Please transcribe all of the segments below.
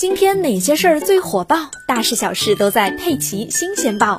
今天哪些事儿最火爆？大事小事都在《佩奇新鲜报》。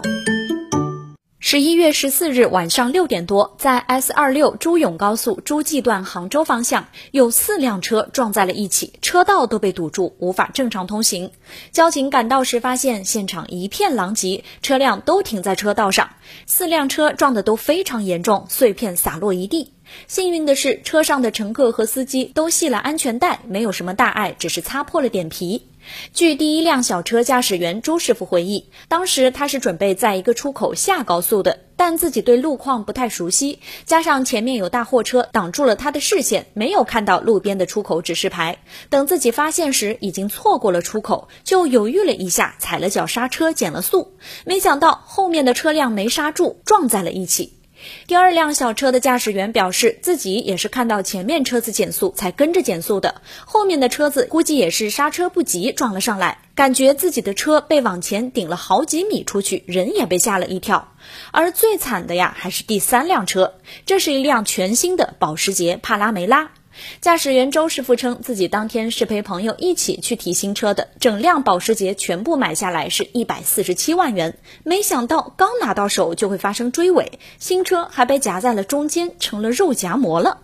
十一月十四日晚上六点多，在 S 二六珠永高速诸暨段杭州方向，有四辆车撞在了一起，车道都被堵住，无法正常通行。交警赶到时发现现场一片狼藉，车辆都停在车道上，四辆车撞得都非常严重，碎片洒落一地。幸运的是，车上的乘客和司机都系了安全带，没有什么大碍，只是擦破了点皮。据第一辆小车驾驶员朱师傅回忆，当时他是准备在一个出口下高速的，但自己对路况不太熟悉，加上前面有大货车挡住了他的视线，没有看到路边的出口指示牌。等自己发现时，已经错过了出口，就犹豫了一下，踩了脚刹车减了速，没想到后面的车辆没刹住，撞在了一起。第二辆小车的驾驶员表示，自己也是看到前面车子减速才跟着减速的，后面的车子估计也是刹车不及撞了上来，感觉自己的车被往前顶了好几米出去，人也被吓了一跳。而最惨的呀，还是第三辆车，这是一辆全新的保时捷帕拉梅拉。驾驶员周师傅称，自己当天是陪朋友一起去提新车的，整辆保时捷全部买下来是一百四十七万元。没想到刚拿到手就会发生追尾，新车还被夹在了中间，成了肉夹馍了。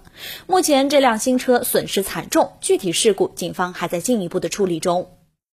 目前这辆新车损失惨重，具体事故警方还在进一步的处理中。